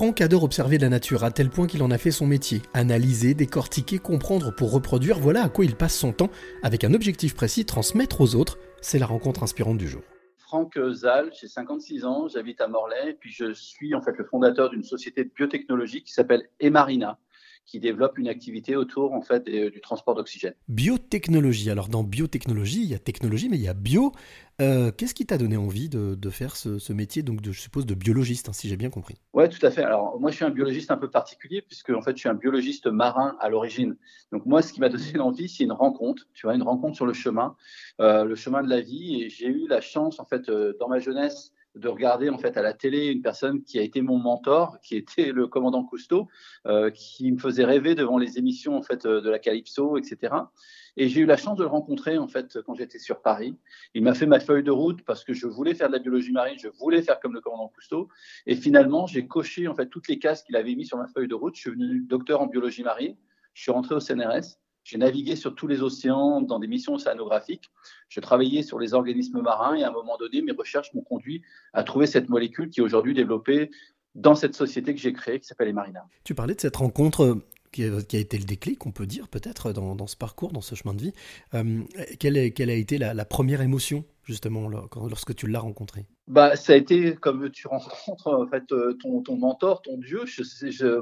Franck adore observer la nature à tel point qu'il en a fait son métier. Analyser, décortiquer, comprendre pour reproduire, voilà à quoi il passe son temps, avec un objectif précis, transmettre aux autres. C'est la rencontre inspirante du jour. Franck Zal, j'ai 56 ans, j'habite à Morlaix, puis je suis en fait le fondateur d'une société de biotechnologie qui s'appelle Emarina qui développe une activité autour en fait du transport d'oxygène. Biotechnologie. Alors dans biotechnologie, il y a technologie, mais il y a bio. Euh, qu'est-ce qui t'a donné envie de, faire ce, métier, donc de, je suppose de biologiste, hein, si j'ai bien compris? Oui, tout à fait. Alors moi, je suis un biologiste un peu particulier puisque en fait, je suis un biologiste marin à l'origine. Donc moi, ce qui m'a donné l'envie, c'est une rencontre. Tu vois, une rencontre sur le chemin, euh, le chemin de la vie. Et j'ai eu la chance, en fait, euh, dans ma jeunesse, de regarder en fait à la télé une personne qui a été mon mentor, qui était le commandant Cousteau, euh, qui me faisait rêver devant les émissions en fait de la Calypso, etc. Et j'ai eu la chance de le rencontrer en fait quand j'étais sur Paris. Il m'a fait ma feuille de route parce que je voulais faire de la biologie marine, je voulais faire comme le commandant Cousteau. Et finalement, j'ai coché en fait toutes les cases qu'il avait mis sur ma feuille de route. Je suis venu docteur en biologie marine. Je suis rentré au CNRS. J'ai navigué sur tous les océans dans des missions océanographiques. Je travaillais sur les organismes marins et à un moment donné, mes recherches m'ont conduit à trouver cette molécule qui est aujourd'hui développée dans cette société que j'ai créée qui s'appelle Emarina. Tu parlais de cette rencontre qui a, été le déclic, on peut dire peut-être, dans, ce parcours, dans ce chemin de vie. Euh, quelle, a été la, première émotion, justement, lorsque tu l'as rencontré bah, Ça a été comme tu rencontres en fait, euh, ton, ton mentor, ton Dieu.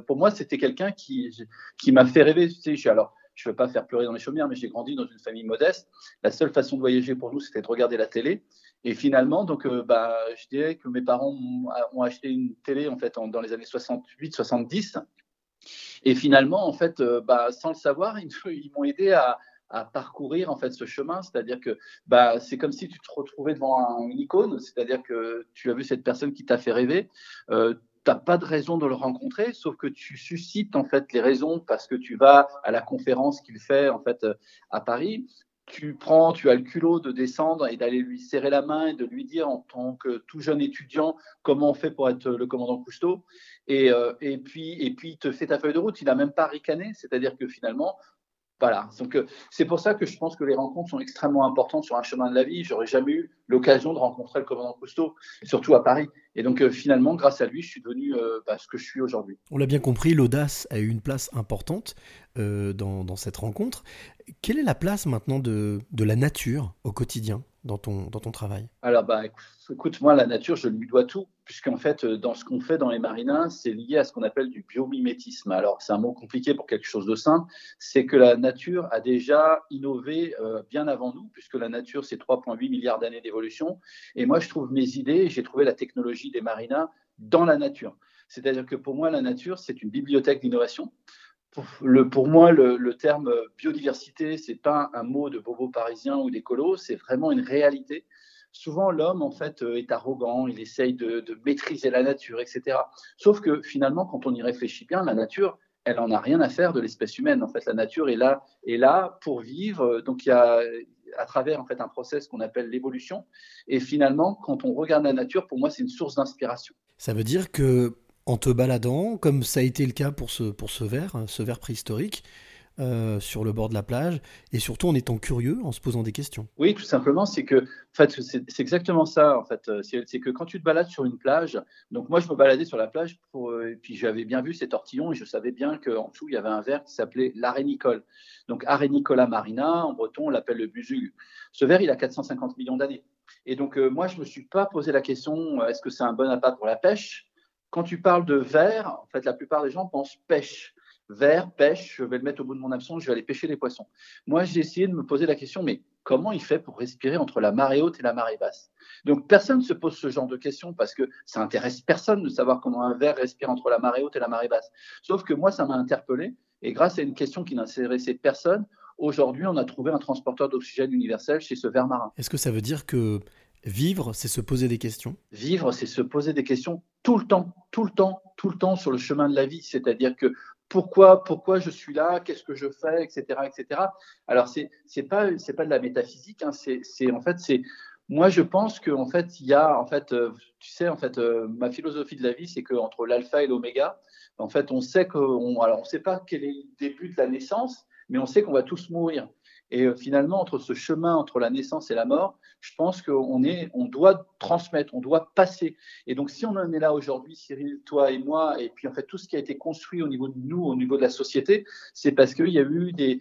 pour moi, c'était quelqu'un qui, qui m'a fait rêver. Tu sais, alors, je ne veux pas faire pleurer dans les chaumières, mais j'ai grandi dans une famille modeste. La seule façon de voyager pour nous, c'était de regarder la télé. Et finalement, donc, euh, bah, je dirais que mes parents ont, acheté une télé en fait dans les années 68-70. Et finalement, en fait, euh, bah, sans le savoir, ils, m'ont aidé à, parcourir en fait ce chemin, c'est-à-dire que bah, c'est comme si tu te retrouvais devant une icône, c'est-à-dire que tu as vu cette personne qui t'a fait rêver, euh, pas de raison de le rencontrer, sauf que tu suscites en fait les raisons parce que tu vas à la conférence qu'il fait en fait euh, à Paris. Tu prends, tu as le culot de descendre et d'aller lui serrer la main et de lui dire en tant que tout jeune étudiant comment on fait pour être le commandant Cousteau. Et, euh, et puis, et puis, il te fait ta feuille de route. Il n'a même pas ricané, c'est-à-dire que finalement, voilà. Donc, euh, c'est pour ça que je pense que les rencontres sont extrêmement importantes sur un chemin de la vie. J'aurais jamais eu l'occasion de rencontrer le commandant Cousteau, surtout à Paris. Et donc, euh, finalement, grâce à lui, je suis devenu euh, bah, ce que je suis aujourd'hui. On l'a bien compris, l'audace a eu une place importante dans, dans, cette rencontre. Quelle est la place maintenant de, de la nature au quotidien dans ton, dans ton travail? Alors, bah, écoute, moi, la nature, je lui dois tout, puisqu'en fait, euh, dans ce qu'on fait dans les marines, c'est lié à ce qu'on appelle du biomimétisme. Alors, c'est un mot compliqué pour quelque chose de simple, c'est que la nature a déjà innové euh, bien avant nous, puisque la nature, c'est 3,8 milliards d'années d'évolution. Et moi, je trouve mes idées, j'ai trouvé la technologie des marines dans la nature. C'est-à-dire que pour moi, la nature, c'est une bibliothèque d'innovation pour, moi, le, terme biodiversité, c'est pas un mot de bobo parisien ou d'écolo, c'est vraiment une réalité. Souvent, l'homme, en fait, euh, est arrogant, il essaye de, maîtriser la nature, etc. Sauf que finalement, quand on y réfléchit bien, la nature, elle en a rien à faire de l'espèce humaine. En fait, la nature est là, est là pour vivre. Donc, il y a à travers en fait un process qu'on appelle l'évolution. Et finalement, quand on regarde la nature, pour moi, c'est une source d'inspiration. Ça veut dire que en te baladant, comme ça a été le cas pour ce, pour ce verre, ce verre préhistorique, euh, sur le bord de la plage, et surtout en étant curieux, en se posant des questions. Oui, tout simplement, c'est que, en fait, c'est exactement ça, en fait, c'est que quand tu te balades sur une plage, donc moi je me baladais sur la plage, euh, et puis j'avais bien vu ces tortillons, et je savais bien qu'en dessous il y avait un verre qui s'appelait l'arénicole. Donc Arenicola marina, en breton on l'appelle le busu. Ce verre, il a 450 millions d'années. Et donc euh, moi je ne me suis pas posé la question, est-ce que c'est un bon appât pour la pêche? Quand tu parles de verre, en fait, la plupart des gens pensent pêche. Verre, pêche, je vais le mettre au bout de mon absence, je vais aller pêcher les poissons. Moi, j'ai essayé de me poser la question, mais comment il fait pour respirer entre la marée haute et la marée basse? Donc, personne ne se pose ce genre de questions parce que ça intéresse personne de savoir comment un verre respire entre la marée haute et la marée basse. Sauf que moi, ça m'a interpellé. Et grâce à une question qui n'intéressait personne, aujourd'hui, on a trouvé un transporteur d'oxygène universel chez ce verre marin. Est-ce que ça veut dire que Vivre, c'est se poser des questions? Vivre, c'est se poser des questions tout le temps, tout le temps, tout le temps sur le chemin de la vie. C'est-à-dire que pourquoi, pourquoi je suis là, qu'est-ce que je fais, etc., etc. Alors c'est c'est pas c'est pas de la métaphysique. Hein, c'est en fait c'est moi je pense qu'en fait il y a en fait euh, tu sais en fait euh, ma philosophie de la vie c'est qu'entre l'alpha et l'oméga en fait on sait qu'on alors on sait pas quel est le début de la naissance mais on sait qu'on va tous mourir Et euh, finalement, entre ce chemin entre la naissance et la mort, je pense qu'on est, on doit transmettre, on doit passer. Et donc, si on en est là aujourd'hui, Cyril, toi et moi, et puis en fait tout ce qui a été construit au niveau de nous, au niveau de la société, c'est parce qu'il y a eu des,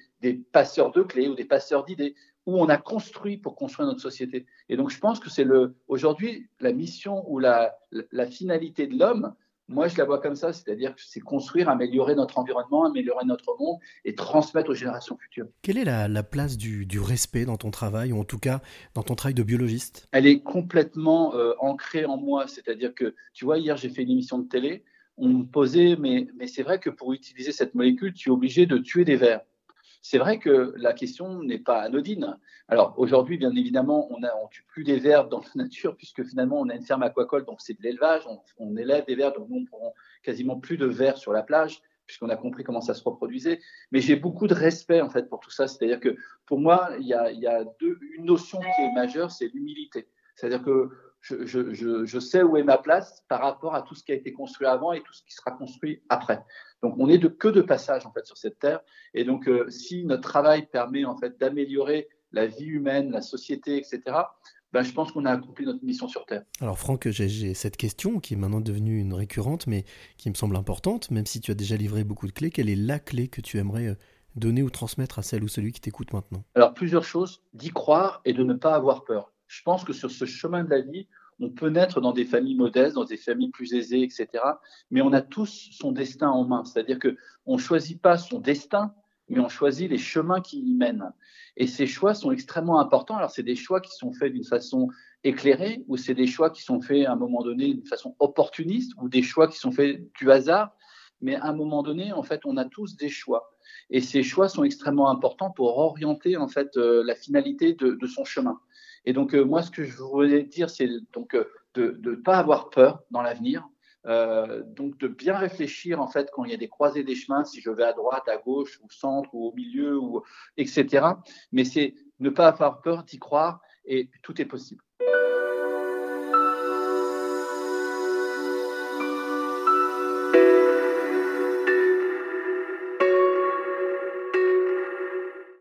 passeurs de clés ou des passeurs d'idées où on a construit pour construire notre société. Et donc, je pense que c'est le aujourd'hui la mission ou la finalité de l'homme, moi, je la vois comme ça, c'est-à-dire que c'est construire, améliorer notre environnement, améliorer notre monde et transmettre aux générations futures. Quelle est la, place du, respect dans ton travail, ou en tout cas dans ton travail de biologiste? Elle est complètement euh, ancrée en moi, c'est-à-dire que, tu vois, hier, j'ai fait une émission de télé, on me posait, mais, mais c'est vrai que pour utiliser cette molécule, tu es obligé de tuer des vers c'est vrai que la question n'est pas anodine. Alors aujourd'hui, bien évidemment, on ne tue plus des vers dans la nature puisque finalement on a une ferme aquacole, donc c'est de l'élevage, on, élève des vers, donc nous on prend quasiment plus de vers sur la plage puisqu'on a compris comment ça se reproduisait. Mais j'ai beaucoup de respect en fait pour tout ça. C'est-à-dire que pour moi, il y a, une notion qui est majeure, c'est l'humilité. C'est-à-dire que je, sais où est ma place par rapport à tout ce qui a été construit avant et tout ce qui sera construit après. Donc, on n'est de, que de passage en fait sur cette terre. Et donc, euh, si notre travail permet en fait d'améliorer la vie humaine, la société, etc., ben, je pense qu'on a accompli notre mission sur Terre. Alors Franck, j'ai cette question qui est maintenant devenue une récurrente, mais qui me semble importante, même si tu as déjà livré beaucoup de clés. Quelle est la clé que tu aimerais euh, donner ou transmettre à celle ou celui qui t'écoute maintenant? Alors plusieurs choses, d'y croire et de ne pas avoir peur. Je pense que sur ce chemin de la vie, on peut naître dans des familles modestes, dans des familles plus aisées, etc. Mais on a tous son destin en main. C'est-à-dire que on choisit pas son destin, mais on choisit les chemins qui y mènent. Et ces choix sont extrêmement importants. Alors, c'est des choix qui sont faits d'une façon éclairée, ou c'est des choix qui sont faits à un moment donné d'une façon opportuniste, ou des choix qui sont faits du hasard. Mais à un moment donné, en fait, on a tous des choix. Et ces choix sont extrêmement importants pour orienter, en fait, euh, la finalité de son chemin. Et donc, euh, moi, ce que je voulais dire, c'est donc euh, de ne pas avoir peur dans l'avenir, donc de bien réfléchir en fait quand il y a des croisées des chemins, si je vais à droite, à gauche, au centre ou au milieu, etc. Mais c'est ne pas avoir peur d'y croire et tout est possible.